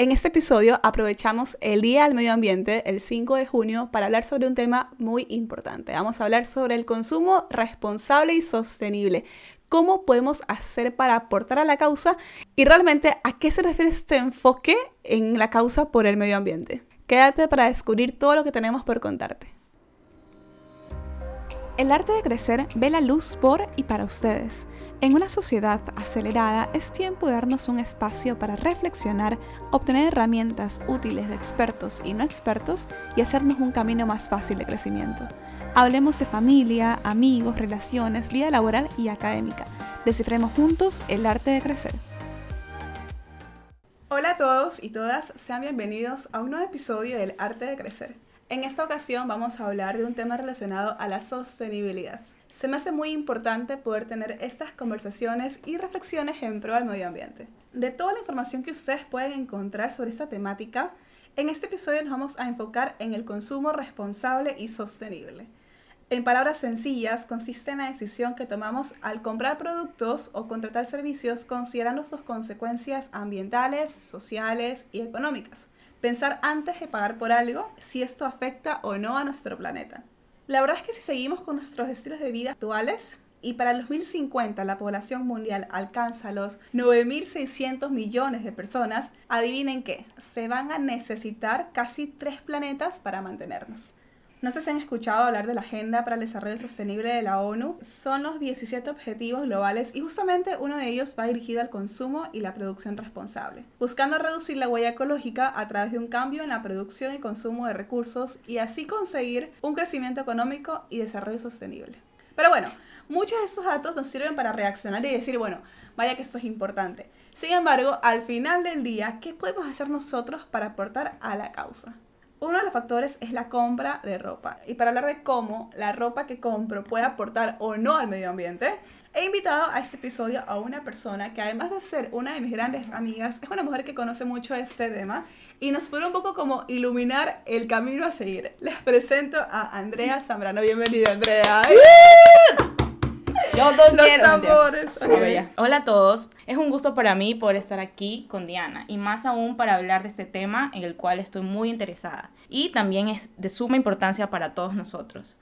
En este episodio aprovechamos el Día del Medio Ambiente, el 5 de junio, para hablar sobre un tema muy importante. Vamos a hablar sobre el consumo responsable y sostenible. ¿Cómo podemos hacer para aportar a la causa? Y realmente, ¿a qué se refiere este enfoque en la causa por el medio ambiente? Quédate para descubrir todo lo que tenemos por contarte. El arte de crecer ve la luz por y para ustedes. En una sociedad acelerada es tiempo de darnos un espacio para reflexionar, obtener herramientas útiles de expertos y no expertos y hacernos un camino más fácil de crecimiento. Hablemos de familia, amigos, relaciones, vida laboral y académica. Descifremos juntos el arte de crecer. Hola a todos y todas, sean bienvenidos a un nuevo episodio del arte de crecer. En esta ocasión vamos a hablar de un tema relacionado a la sostenibilidad. Se me hace muy importante poder tener estas conversaciones y reflexiones en pro del medio ambiente. De toda la información que ustedes pueden encontrar sobre esta temática, en este episodio nos vamos a enfocar en el consumo responsable y sostenible. En palabras sencillas, consiste en la decisión que tomamos al comprar productos o contratar servicios considerando sus consecuencias ambientales, sociales y económicas. Pensar antes de pagar por algo si esto afecta o no a nuestro planeta. La verdad es que si seguimos con nuestros estilos de vida actuales, y para el 2050 la población mundial alcanza los 9.600 millones de personas, adivinen qué, se van a necesitar casi tres planetas para mantenernos. No sé si han escuchado hablar de la Agenda para el Desarrollo Sostenible de la ONU. Son los 17 objetivos globales y justamente uno de ellos va dirigido al consumo y la producción responsable, buscando reducir la huella ecológica a través de un cambio en la producción y consumo de recursos y así conseguir un crecimiento económico y desarrollo sostenible. Pero bueno, muchos de estos datos nos sirven para reaccionar y decir, bueno, vaya que esto es importante. Sin embargo, al final del día, ¿qué podemos hacer nosotros para aportar a la causa? Uno de los factores es la compra de ropa. Y para hablar de cómo la ropa que compro puede aportar o no al medio ambiente, he invitado a este episodio a una persona que además de ser una de mis grandes amigas, es una mujer que conoce mucho este tema y nos puede un poco como iluminar el camino a seguir. Les presento a Andrea Zambrano. Bienvenida, Andrea. Yo Los tambores. Hola a todos. Es un gusto para mí poder estar aquí con Diana y más aún para hablar de este tema en el cual estoy muy interesada y también es de suma importancia para todos nosotros.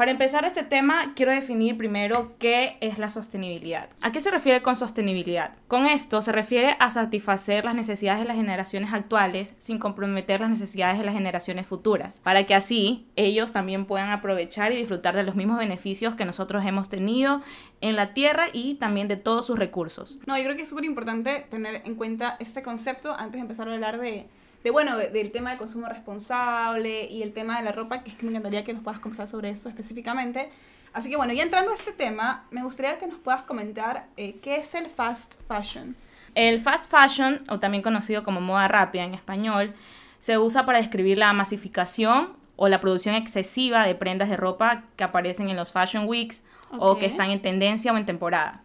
Para empezar este tema, quiero definir primero qué es la sostenibilidad. ¿A qué se refiere con sostenibilidad? Con esto se refiere a satisfacer las necesidades de las generaciones actuales sin comprometer las necesidades de las generaciones futuras, para que así ellos también puedan aprovechar y disfrutar de los mismos beneficios que nosotros hemos tenido en la Tierra y también de todos sus recursos. No, yo creo que es súper importante tener en cuenta este concepto antes de empezar a hablar de de bueno, del tema de consumo responsable y el tema de la ropa, que es que me encantaría que nos puedas conversar sobre eso específicamente. Así que bueno, ya entrando a este tema, me gustaría que nos puedas comentar eh, qué es el fast fashion. El fast fashion, o también conocido como moda rápida en español, se usa para describir la masificación o la producción excesiva de prendas de ropa que aparecen en los fashion weeks o que están en tendencia o en temporada.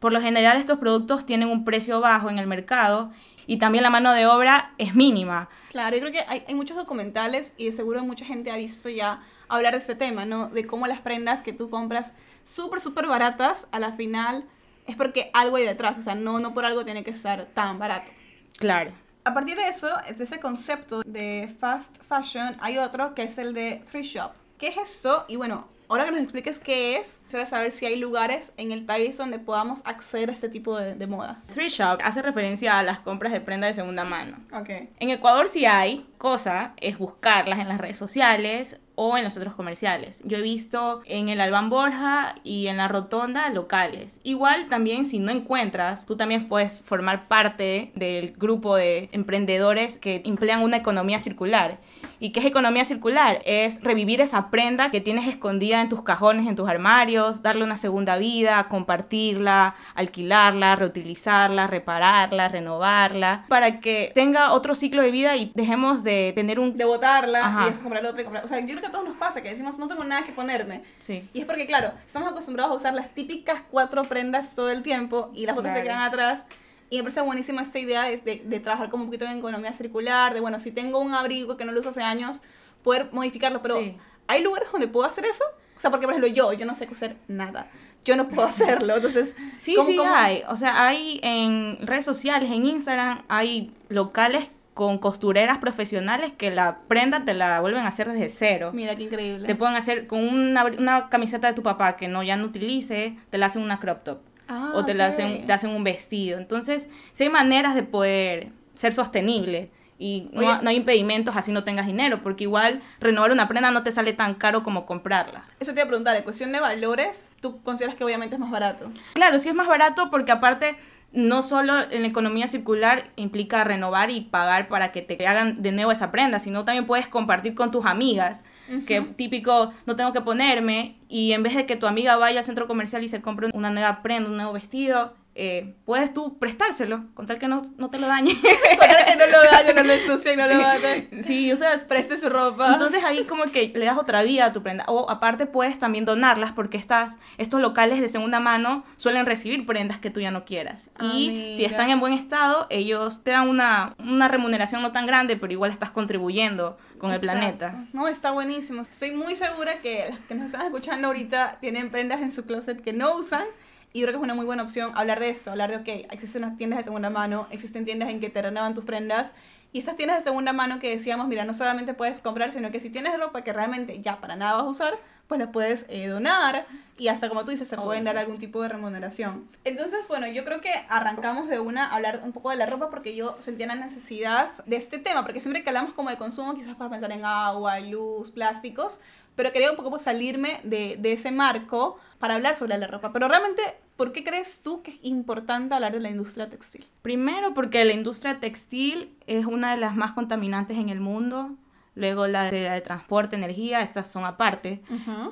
Por lo general estos productos tienen un precio bajo en el mercado y también la mano de obra es mínima. Claro, yo creo que hay, hay muchos documentales y de seguro mucha gente ha visto ya hablar de este tema, ¿no? De cómo las prendas que tú compras súper, súper baratas, a la final es porque algo hay detrás, o sea, no, no por algo tiene que estar tan barato. Claro. A partir de eso, de ese concepto de fast fashion, hay otro que es el de thrift shop. ¿Qué es eso? Y bueno, Ahora que nos expliques qué es, quisiera saber si hay lugares en el país donde podamos acceder a este tipo de, moda. Thrift shop hace referencia a las compras de prenda de segunda mano. Okay. En Ecuador sí hay, cosa es buscarlas en las redes sociales o en los otros comerciales. Yo he visto en el Alban Borja y en la Rotonda locales. Igual también si no encuentras, tú también puedes formar parte del grupo de emprendedores que emplean una economía circular. ¿Y qué es economía circular? Es revivir esa prenda que tienes escondida en tus cajones, en tus armarios, darle una segunda vida, compartirla, alquilarla, reutilizarla, repararla, renovarla, para que tenga otro ciclo de vida y dejemos de tener un... De botarla y comprar otra y comprar... O sea, yo creo que a todos nos pasa que decimos, no tengo nada que ponerme. Sí. Y es porque, claro, estamos acostumbrados a usar las típicas cuatro prendas todo el tiempo y las otras se quedan atrás. Y me parece buenísima esta idea de, de, trabajar como un poquito en economía circular, de, bueno, si tengo un abrigo que no lo uso hace años, poder modificarlo. Pero, ¿hay lugares donde puedo hacer eso? O sea, porque, por ejemplo, yo, yo no sé coser nada. Yo no puedo hacerlo, entonces... Sí, sí hay. O sea, hay en redes sociales, en Instagram, hay locales con costureras profesionales que la prenda te la vuelven a hacer desde cero. Mira qué increíble. Te pueden hacer con una, una camiseta de tu papá que no ya no utilice, te la hacen una crop top. Ah, o te, la hacen, te hacen un vestido. Entonces, sí hay maneras de poder ser sostenible. Y no, Oye. no hay impedimentos así no tengas dinero, porque igual renovar una prenda no te sale tan caro como comprarla. Eso te iba a preguntar, en cuestión de valores, ¿tú consideras que obviamente es más barato? Claro, sí es más barato porque aparte no solo en la economía circular implica renovar y pagar para que te hagan de nuevo esa prenda, sino también puedes compartir con tus amigas, que típico no tengo que ponerme y en vez de que tu amiga vaya al centro comercial y se compre una nueva prenda, un nuevo vestido, eh, puedes tú prestárselo, con tal que no, no te lo dañe. Para que no lo dañen, no lo ensucien, no lo maten. sí, o sea, Preste su ropa. entonces ahí como que le das otra vida a tu prenda. O aparte puedes también donarlas porque estas, estos locales de segunda mano suelen recibir prendas que tú ya no quieras. Ah, y si están en buen estado, ellos te dan una, una remuneración no tan grande, pero igual estás contribuyendo con el Exacto. planeta. No, está buenísimo. Estoy muy segura que las que nos están escuchando ahorita tienen prendas en su closet que no usan. Y creo que es una muy buena opción hablar de eso, hablar de, ok, existen las tiendas de segunda mano, existen tiendas en que te renuevan tus prendas. Y estas tiendas de segunda mano que decíamos, mira, no solamente puedes comprar, sino que si tienes ropa que realmente ya para nada vas a usar, pues la puedes eh, donar y hasta como tú dices, te pueden dar algún tipo de remuneración. Entonces, bueno, yo creo que arrancamos de una a hablar un poco de la ropa porque yo sentía la necesidad de este tema, porque siempre que hablamos como de consumo, quizás para pensar en agua, luz, plásticos, pero quería un poco salirme de, de ese marco para hablar sobre la ropa. Pero realmente, ¿por qué crees tú que es importante hablar de la industria textil? Primero porque la industria textil es una de las más contaminantes en el mundo. Luego la de, la de transporte, energía, estas son aparte.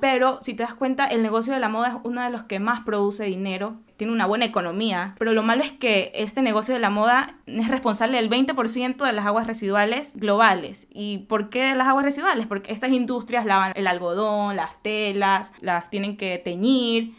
Pero si te das cuenta, el negocio de la moda es uno de los que más produce dinero, tiene una buena economía, pero lo malo es que este negocio de la moda es responsable del 20% de las aguas residuales globales. ¿Y por qué las aguas residuales? Porque estas industrias lavan el algodón, las telas, las tienen que teñir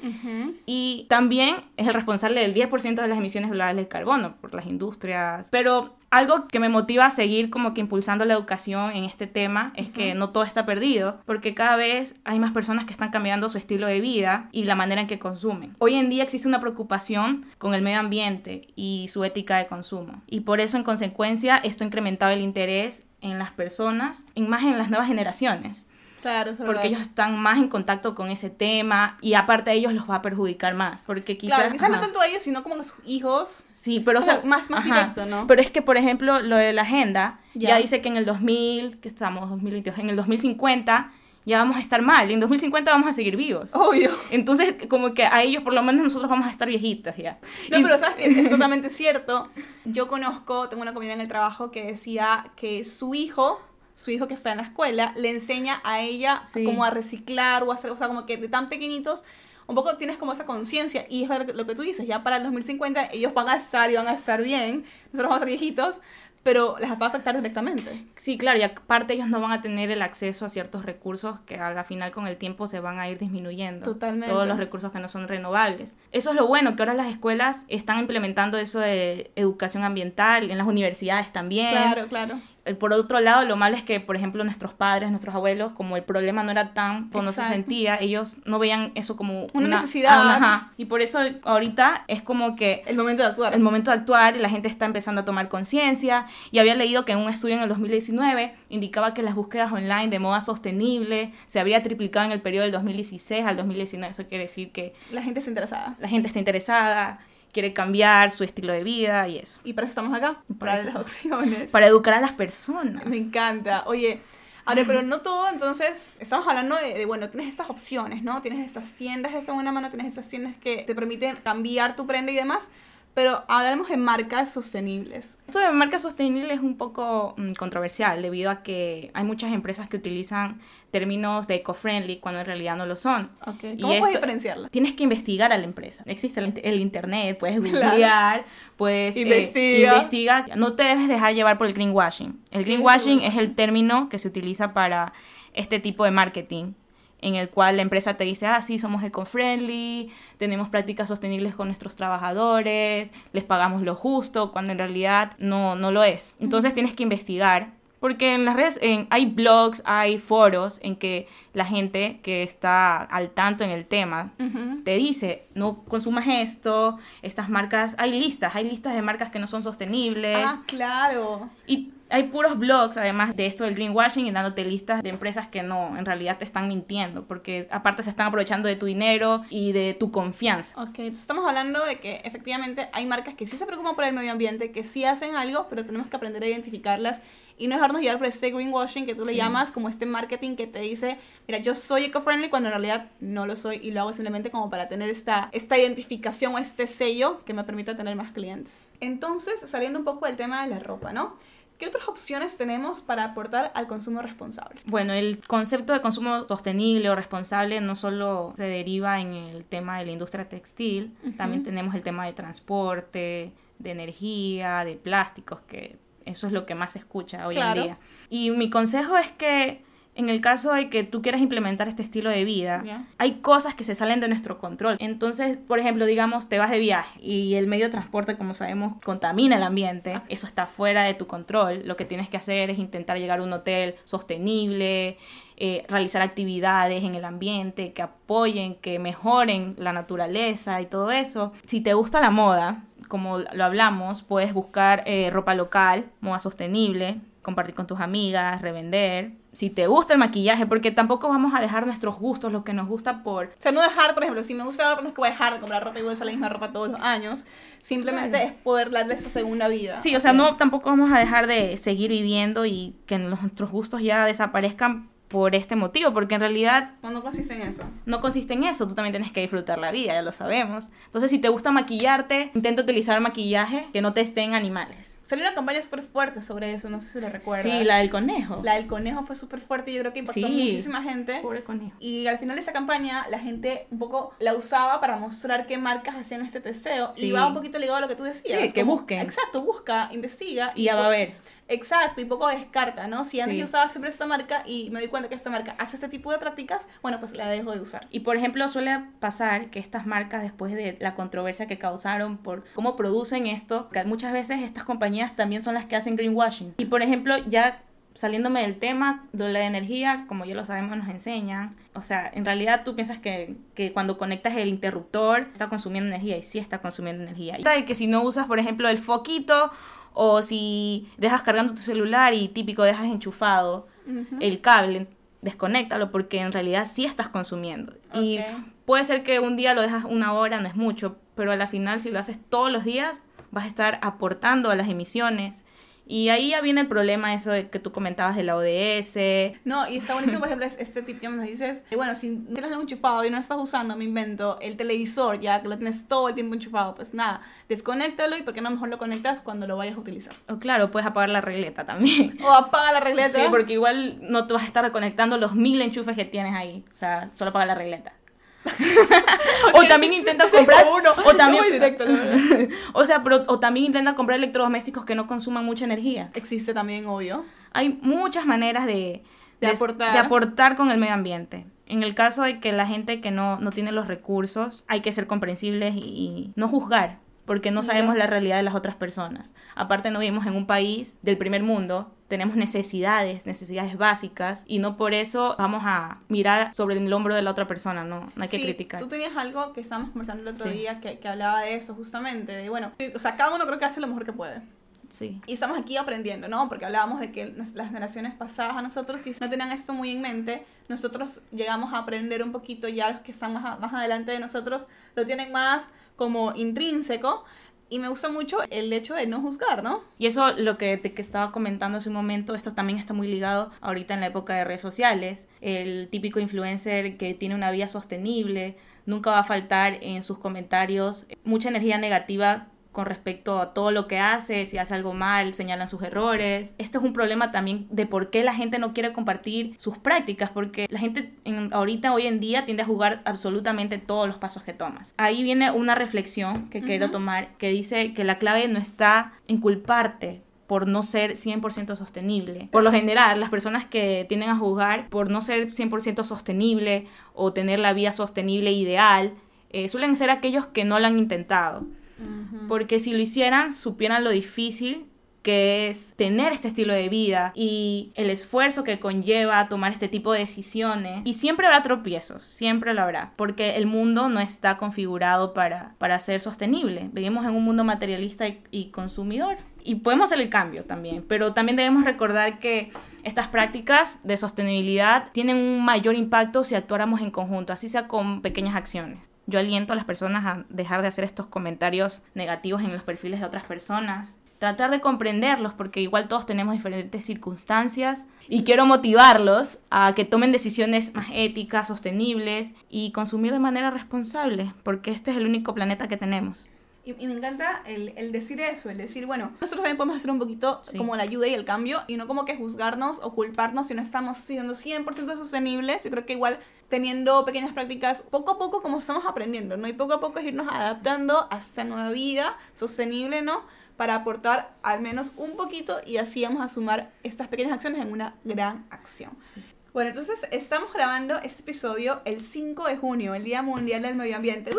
y también es el responsable del 10% de las emisiones globales de carbono por las industrias. Pero algo que me motiva a seguir como que impulsando la educación en este tema es que no todo está perdido, porque cada vez hay más personas que están cambiando su estilo de vida y la manera en que consumen. Hoy en día existe una preocupación con el medio ambiente y su ética de consumo. Y por eso en consecuencia esto ha incrementado el interés en las personas, en más en las nuevas generaciones Claro, verdad. porque ellos están más en contacto con ese tema y aparte a ellos los va a perjudicar más, porque quizás... Claro, quizás no tanto a ellos, sino como a sus hijos. Sí, pero o sea, más- más ajá. directo, ¿no? Pero es que, por ejemplo, lo de la agenda ya, Ya. dice que en el 2000, que estamos, 2022, en el 2050 ya vamos a estar mal y en 2050 vamos a seguir vivos. Obvio. Entonces, como que a ellos, por lo menos nosotros vamos a estar viejitos ya. No, Y- pero sabes que es totalmente cierto. Yo conozco, tengo una compañera en el trabajo que decía que su hijo, su hijo que está en la escuela, le enseña a ella Sí. como a reciclar o a hacer, o sea, como que de tan pequeñitos, un poco tienes como esa conciencia. Y es lo que tú dices, ya para el 2050 ellos van a estar y van a estar bien, nosotros vamos a estar viejitos, pero les va a afectar directamente. Sí, claro, y aparte ellos no van a tener el acceso a ciertos recursos que a la final con el tiempo se van a ir disminuyendo. Totalmente. Todos los recursos que no son renovables. Eso es lo bueno, que ahora las escuelas están implementando eso de educación ambiental, en las universidades también. Claro, claro. Eh, Por otro lado, lo malo es que, por ejemplo, nuestros padres, nuestros abuelos, como el problema no era tan, o no se sentía, ellos no veían eso como Una necesidad. ah, ajá. Y por eso ahorita es como que El momento de actuar. el momento de actuar y la gente está empezando a tomar conciencia. Y había leído que en un estudio en el 2019 indicaba que las búsquedas online de moda sostenible se habría triplicado en el periodo del 2016 al 2019. Eso quiere decir que La gente está interesada. la gente está interesada, quiere cambiar su estilo de vida y eso. Y para eso estamos acá, para eso las opciones. Para educar a las personas. Me encanta. Oye, ahora, pero no todo, entonces, estamos hablando de, de, bueno, tienes estas opciones, ¿no? Tienes estas tiendas de segunda mano, tienes estas tiendas que te permiten cambiar tu prenda y demás, pero hablaremos de marcas sostenibles. Esto de marca sostenible es un poco mm, controversial debido a que hay muchas empresas que utilizan términos de eco-friendly cuando en realidad no lo son. Okay. Y ¿Cómo esto- puedes diferenciarla? Tienes que investigar a la empresa. Existe el, el internet, puedes Claro. googlear, puedes eh, Investiga. investiga. No te debes dejar llevar por el greenwashing. El ¿Qué es greenwashing es el término que se utiliza para este tipo de marketing en el cual la empresa te dice, ah, sí, somos eco-friendly, tenemos prácticas sostenibles con nuestros trabajadores, les pagamos lo justo, cuando en realidad no, no lo es. Entonces tienes que investigar, porque en las redes en, hay blogs, hay foros en que la gente que está al tanto en el tema Ujú. te dice, no consumas esto, estas marcas, hay listas, hay listas de marcas que no son sostenibles. Ah, claro. Y Hay puros blogs, además de esto del greenwashing, y dándote listas de empresas que no, en realidad te están mintiendo, porque aparte se están aprovechando de tu dinero y de tu confianza. Ok, entonces estamos hablando de que efectivamente hay marcas que sí se preocupan por el medio ambiente, que sí hacen algo, pero tenemos que aprender a identificarlas y no dejarnos llevar por este greenwashing que tú le llamas, como este marketing que te dice, mira, yo soy eco-friendly cuando en realidad no lo soy y lo hago simplemente como para tener esta, esta identificación o este sello que me permita tener más clientes. Entonces, saliendo un poco del tema de la ropa, ¿no? ¿Qué otras opciones tenemos para aportar al consumo responsable? Bueno, el concepto de consumo sostenible o responsable no solo se deriva en el tema de la industria textil, también tenemos el tema de transporte, de energía, de plásticos, que eso es lo que más se escucha hoy en día. Y mi consejo es que en el caso de que tú quieras implementar este estilo de vida, hay cosas que se salen de nuestro control. Entonces, por ejemplo, digamos, te vas de viaje y el medio de transporte, como sabemos, contamina el ambiente. Eso está fuera de tu control. Lo que tienes que hacer es intentar llegar a un hotel sostenible, eh, realizar actividades en el ambiente que apoyen, que mejoren la naturaleza y todo eso. Si te gusta la moda, como lo hablamos, puedes buscar eh, ropa local, moda sostenible, compartir con tus amigas, revender. Si te gusta el maquillaje, porque tampoco vamos a dejar nuestros gustos, lo que nos gusta por... O sea, no dejar, por ejemplo, si me gusta la ropa, no es que voy a dejar de comprar ropa y voy a usar la misma ropa todos los años. Simplemente es poder darle esa segunda vida. Sí, o sea, no tampoco vamos a dejar de seguir viviendo y que nuestros gustos ya desaparezcan por este motivo, porque en realidad... No, consiste en eso. No consiste en eso, tú también tienes que disfrutar la vida, ya lo sabemos. Entonces, si te gusta maquillarte, intenta utilizar maquillaje que no te estén animales. Salió una campaña súper fuerte sobre eso, no sé si lo recuerdas. Sí, la del conejo. La del conejo fue súper fuerte y yo creo que impactó muchísima gente. Pobre conejo. Y al final de esta campaña, la gente un poco la usaba para mostrar qué marcas hacían este testeo. Y va un poquito ligado a lo que tú decías. Sí, que busquen. Exacto, busca, investiga. Y, ya va a ver. Exacto, y poco descarta, ¿no? Si antes yo usaba siempre esta marca y me doy cuenta que esta marca hace este tipo de prácticas, bueno, pues la dejo de usar. Y por ejemplo, suele pasar que estas marcas, después de la controversia que causaron por cómo producen esto, que muchas veces estas compañías también son las que hacen greenwashing. Y por ejemplo, ya saliéndome del tema, de la energía, como ya lo sabemos, nos enseñan. O sea, en realidad tú piensas que, que, cuando conectas el interruptor está consumiendo energía y sí está consumiendo energía. Y que si no usas, por ejemplo, el foquito o si dejas cargando tu celular y típico dejas enchufado el cable, desconéctalo porque en realidad sí estás consumiendo. Y puede ser que un día lo dejas una hora, no es mucho, pero a la final si lo haces todos los días vas a estar aportando a las emisiones y ahí ya viene el problema eso de que tú comentabas de la ODS. No, y está buenísimo, por ejemplo, este tip que nos dices, bueno, si tienes algo enchufado y no estás usando, me invento, el televisor, ya que lo tienes todo el tiempo enchufado, pues nada, desconéctalo y por qué no mejor lo conectas cuando lo vayas a utilizar. O claro, puedes apagar la regleta también. O apaga la regleta. Sí, porque igual no te vas a estar conectando los mil enchufes que tienes ahí. O sea, solo apaga la regleta. o también intenta comprar uno. o también directo, o sea pero, o también comprar electrodomésticos que no consuman mucha energía. Existe también obvio. Hay muchas maneras de, de, aportar. de aportar con el medio ambiente. En el caso de que la gente que no, no tiene los recursos hay que ser comprensibles y no juzgar porque no sabemos la realidad de las otras personas. Aparte no vivimos en un país del primer mundo, tenemos necesidades, necesidades básicas y no por eso vamos a mirar sobre el hombro de la otra persona, no, no hay que criticar. Tú tenías algo que estábamos conversando el otro día que, que, hablaba de eso justamente, de bueno, o sea, cada uno creo que hace lo mejor que puede. Sí. Y estamos aquí aprendiendo, ¿no? Porque hablábamos de que las generaciones pasadas a nosotros que no tenían esto muy en mente, nosotros llegamos a aprender un poquito, ya los que están más, más adelante de nosotros lo tienen más como intrínseco. Y me gusta mucho el hecho de no juzgar, ¿no? Y eso, lo que te que estaba comentando hace un momento, esto también está muy ligado ahorita en la época de redes sociales. El típico influencer que tiene una vida sostenible, nunca va a faltar en sus comentarios mucha energía negativa con respecto a todo lo que hace, si hace algo mal, señalan sus errores. Esto es un problema también de por qué la gente no quiere compartir sus prácticas, porque la gente en, ahorita, hoy en día, tiende a jugar absolutamente todos los pasos que tomas. Ahí viene una reflexión que quiero tomar, que dice que la clave no está en culparte por no ser 100% sostenible. Por lo general, las personas que tienden a juzgar por no ser 100% sostenible o tener la vida sostenible ideal, eh, suelen ser aquellos que no lo han intentado porque si lo hicieran, supieran lo difícil que es tener este estilo de vida y el esfuerzo que conlleva tomar este tipo de decisiones. Y siempre habrá tropiezos, siempre lo habrá, porque el mundo no está configurado para, para ser sostenible. Vivimos en un mundo materialista y consumidor y podemos hacer el cambio también, pero también debemos recordar que estas prácticas de sostenibilidad tienen un mayor impacto si actuáramos en conjunto, así sea con pequeñas acciones. Yo aliento a las personas a dejar de hacer estos comentarios negativos en los perfiles de otras personas, tratar de comprenderlos porque igual todos tenemos diferentes circunstancias y quiero motivarlos a que tomen decisiones más éticas, sostenibles y consumir de manera responsable porque este es el único planeta que tenemos. Y, me encanta el, decir eso, el decir, bueno, nosotros también podemos hacer un poquito como la ayuda y el cambio y no como que juzgarnos o culparnos si no estamos siendo 100% sostenibles. Yo creo que igual teniendo pequeñas prácticas, poco a poco como estamos aprendiendo, ¿no? Y poco a poco es irnos adaptando a esta nueva vida sostenible, ¿no? Para aportar al menos un poquito y así vamos a sumar estas pequeñas acciones en una gran acción. Bueno, entonces estamos grabando este episodio el 5 de junio, el Día Mundial del Medio Ambiente.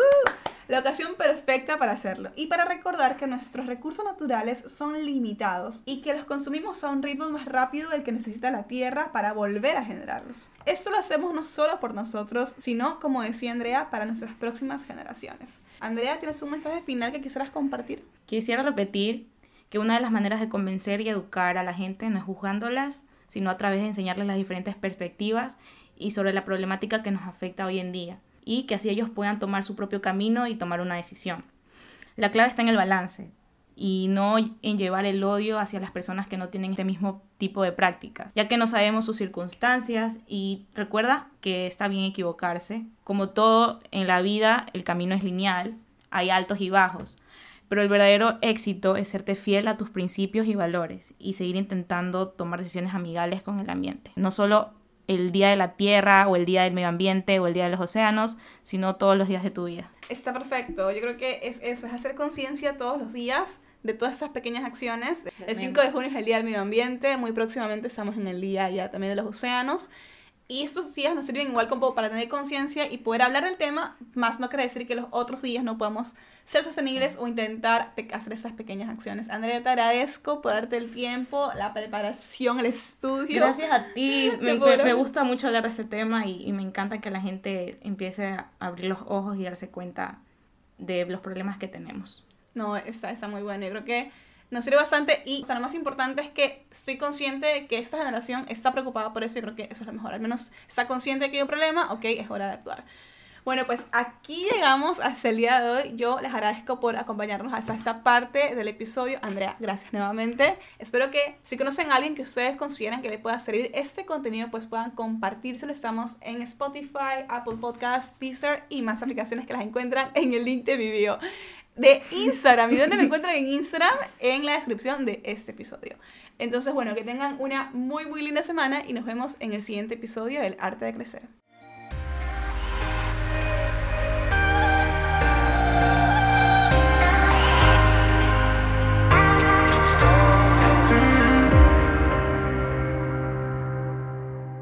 La ocasión perfecta para hacerlo. Y para recordar que nuestros recursos naturales son limitados y que los consumimos a un ritmo más rápido del que necesita la Tierra para volver a generarlos. Esto lo hacemos no solo por nosotros, sino, como decía Andrea, para nuestras próximas generaciones. Andrea, ¿tienes un mensaje final que quisieras compartir? Quisiera repetir que una de las maneras de convencer y educar a la gente no es juzgándolas, sino a través de enseñarles las diferentes perspectivas y sobre la problemática que nos afecta hoy en día y que así ellos puedan tomar su propio camino y tomar una decisión. La clave está en el balance y no en llevar el odio hacia las personas que no tienen este mismo tipo de prácticas, ya que no sabemos sus circunstancias y recuerda que está bien equivocarse. Como todo en la vida, el camino es lineal, hay altos y bajos, pero el verdadero éxito es serte fiel a tus principios y valores y seguir intentando tomar decisiones amigables con el ambiente. No solo el Día de la Tierra o el Día del Medio Ambiente o el Día de los Océanos, sino todos los días de tu vida. Está perfecto. Yo creo que es eso, es hacer conciencia todos los días de todas estas pequeñas acciones. El 5 de junio es el Día del Medio Ambiente, muy próximamente estamos en el Día ya también de los Océanos. Y estos días nos sirven igual como para tener conciencia y poder hablar del tema, más no quiere decir que los otros días no podamos ser sostenibles o intentar hacer estas pequeñas acciones. Andrea, te agradezco por darte el tiempo, la preparación, el estudio. Gracias a ti. me, me, gusta mucho hablar de este tema y, y me encanta que la gente empiece a abrir los ojos y darse cuenta de los problemas que tenemos. No, está, está muy bueno. Yo creo que nos sirve bastante y lo más importante es que estoy consciente de que esta generación está preocupada por eso y creo que eso es lo mejor. Al menos está consciente de que hay un problema, ok, es hora de actuar. Bueno, pues aquí llegamos hasta el día de hoy. Yo les agradezco por acompañarnos hasta esta parte del episodio. Andrea, gracias nuevamente. Espero que si conocen a alguien que ustedes consideran que le pueda servir este contenido, pues puedan compartírselo. Estamos en Spotify, Apple Podcasts, Deezer y más aplicaciones que las encuentran en el link de video de Instagram. ¿Y dónde me encuentran en Instagram? En la descripción de este episodio. Entonces, bueno, que tengan una muy, muy linda semana y nos vemos en el siguiente episodio del Arte de Crecer.